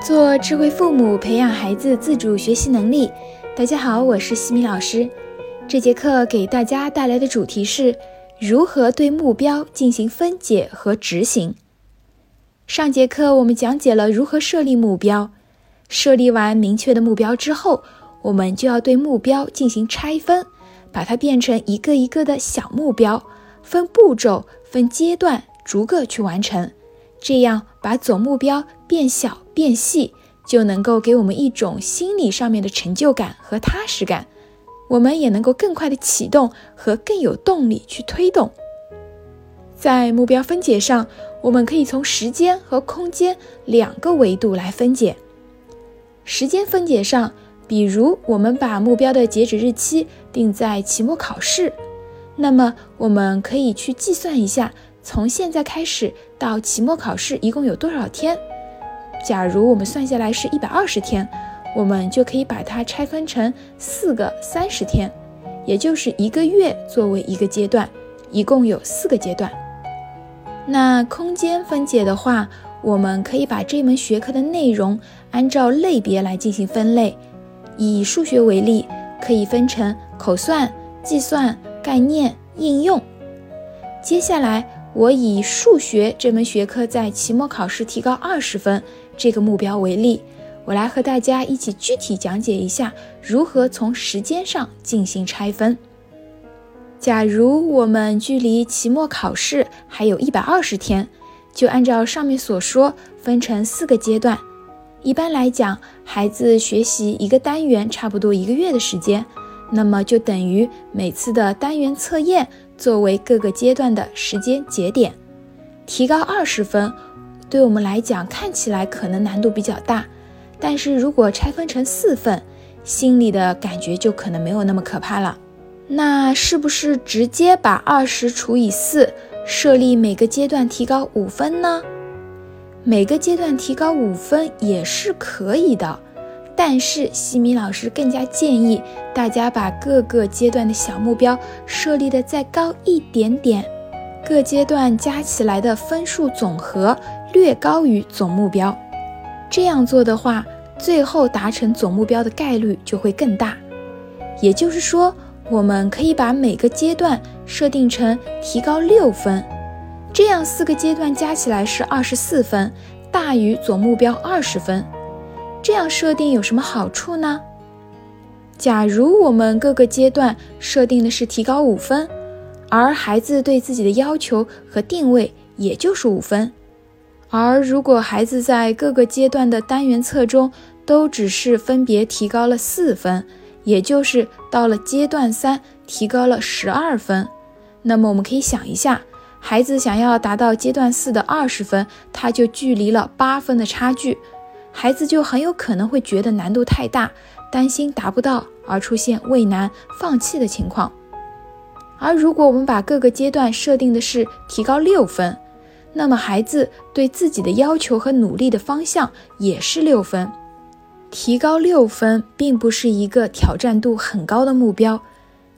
做智慧父母，培养孩子自主学习能力。大家好，我是西米老师。这节课给大家带来的主题是如何对目标进行分解和执行。上节课我们讲解了如何设立目标，设立完明确的目标之后，我们就要对目标进行拆分，把它变成一个一个的小目标，分步骤、分阶段，逐个去完成。这样把总目标变小变细，就能够给我们一种心理上面的成就感和踏实感，我们也能够更快的启动和更有动力去推动。在目标分解上，我们可以从时间和空间两个维度来分解。时间分解上，比如我们把目标的截止日期定在期末考试，那么我们可以去计算一下。从现在开始到期末考试一共有多少天？假如我们算下来是一百二十天，我们就可以把它拆分成四个三十天，也就是一个月作为一个阶段，一共有四个阶段。那空间分解的话，我们可以把这门学科的内容按照类别来进行分类。以数学为例，可以分成口算、计算、概念、应用。接下来。我以数学这门学科在期末考试提高二十分这个目标为例，我来和大家一起具体讲解一下如何从时间上进行拆分。假如我们距离期末考试还有一百二十天，就按照上面所说分成四个阶段。一般来讲，孩子学习一个单元差不多一个月的时间，那么就等于每次的单元测验。作为各个阶段的时间节点，提高二十分，对我们来讲看起来可能难度比较大，但是如果拆分成四份，心里的感觉就可能没有那么可怕了。那是不是直接把二十除以四，设立每个阶段提高五分呢？每个阶段提高五分也是可以的。但是西米老师更加建议大家把各个阶段的小目标设立的再高一点点，各阶段加起来的分数总和略高于总目标。这样做的话，最后达成总目标的概率就会更大。也就是说，我们可以把每个阶段设定成提高六分，这样四个阶段加起来是二十四分，大于总目标二十分。这样设定有什么好处呢？假如我们各个阶段设定的是提高五分，而孩子对自己的要求和定位也就是五分，而如果孩子在各个阶段的单元测中都只是分别提高了四分，也就是到了阶段三提高了十二分，那么我们可以想一下，孩子想要达到阶段四的二十分，他就距离了八分的差距。孩子就很有可能会觉得难度太大，担心达不到而出现畏难、放弃的情况。而如果我们把各个阶段设定的是提高六分，那么孩子对自己的要求和努力的方向也是六分。提高六分并不是一个挑战度很高的目标，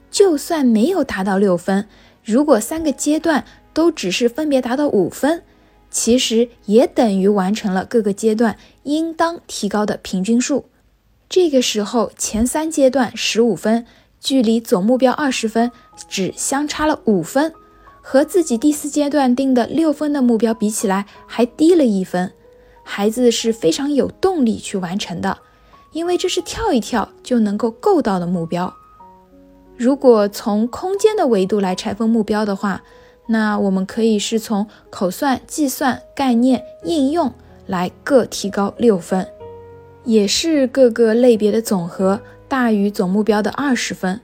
就算没有达到六分，如果三个阶段都只是分别达到五分。其实也等于完成了各个阶段应当提高的平均数。这个时候，前三阶段十五分，距离总目标二十分只相差了五分，和自己第四阶段定的六分的目标比起来，还低了一分。孩子是非常有动力去完成的，因为这是跳一跳就能够够到的目标。如果从空间的维度来拆分目标的话，那我们可以是从口算、计算、概念、应用来各提高六分，也是各个类别的总和大于总目标的二十分。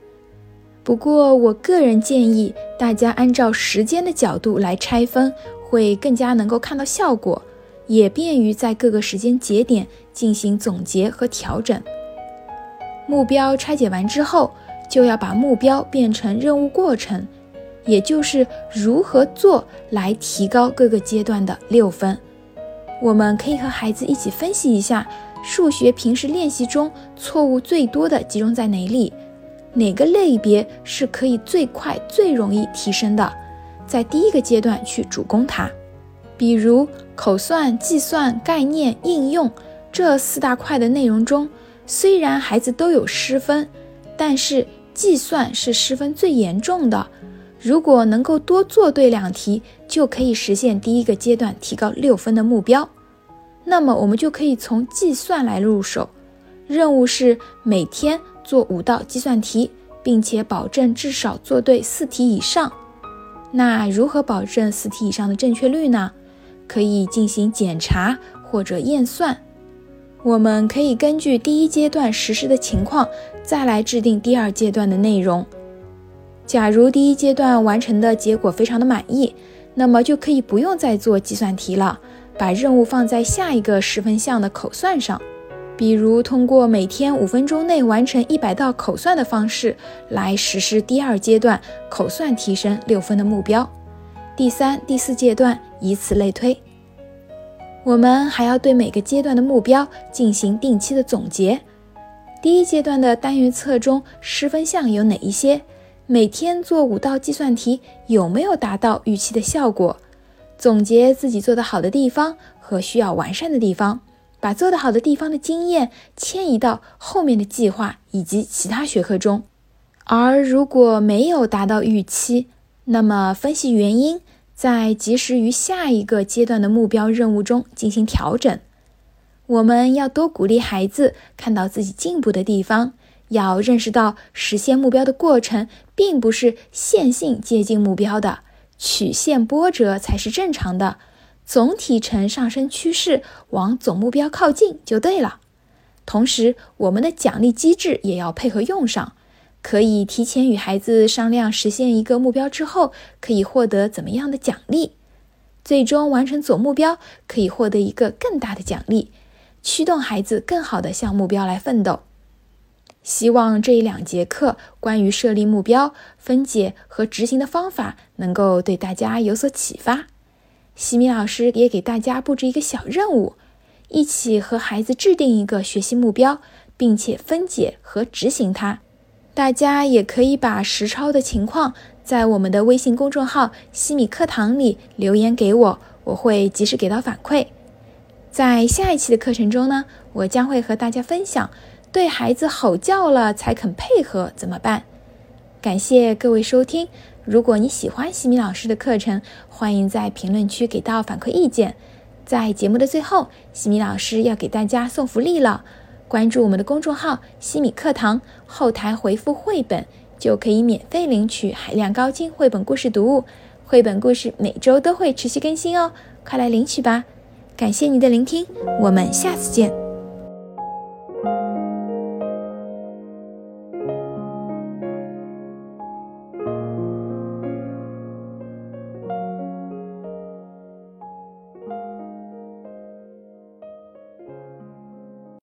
不过，我个人建议大家按照时间的角度来拆分，会更加能够看到效果，也便于在各个时间节点进行总结和调整。目标拆解完之后，就要把目标变成任务过程。也就是如何做来提高各个阶段的六分，我们可以和孩子一起分析一下数学平时练习中错误最多的集中在哪里，哪个类别是可以最快最容易提升的，在第一个阶段去主攻它。比如口算、计算、概念、应用这四大块的内容中，虽然孩子都有失分，但是计算是失分最严重的。如果能够多做对两题，就可以实现第一个阶段提高六分的目标。那么我们就可以从计算来入手，任务是每天做五道计算题，并且保证至少做对四题以上。那如何保证四题以上的正确率呢？可以进行检查或者验算。我们可以根据第一阶段实施的情况，再来制定第二阶段的内容。假如第一阶段完成的结果非常的满意，那么就可以不用再做计算题了，把任务放在下一个十分项的口算上，比如通过每天五分钟内完成一百道口算的方式来实施第二阶段口算提升六分的目标。第三、第四阶段以此类推。我们还要对每个阶段的目标进行定期的总结。第一阶段的单元册中失分项有哪一些？每天做五道计算题，有没有达到预期的效果？总结自己做得好的地方和需要完善的地方，把做得好的地方的经验迁移到后面的计划以及其他学科中。而如果没有达到预期，那么分析原因，在及时于下一个阶段的目标任务中进行调整。我们要多鼓励孩子看到自己进步的地方。要认识到，实现目标的过程并不是线性接近目标的，曲线波折才是正常的，总体呈上升趋势，往总目标靠近就对了。同时，我们的奖励机制也要配合用上，可以提前与孩子商量，实现一个目标之后可以获得怎么样的奖励，最终完成总目标可以获得一个更大的奖励，驱动孩子更好的向目标来奋斗。希望这一两节课关于设立目标、分解和执行的方法能够对大家有所启发。西米老师也给大家布置一个小任务，一起和孩子制定一个学习目标，并且分解和执行它。大家也可以把实操的情况在我们的微信公众号“西米课堂”里留言给我，我会及时给到反馈。在下一期的课程中呢，我将会和大家分享。对孩子吼叫了才肯配合怎么办？感谢各位收听。如果你喜欢西米老师的课程，欢迎在评论区给到反馈意见。在节目的最后，西米老师要给大家送福利了。关注我们的公众号“西米课堂”，后台回复“绘本”就可以免费领取海量高清绘本故事读物。绘本故事每周都会持续更新哦，快来领取吧！感谢你的聆听，我们下次见。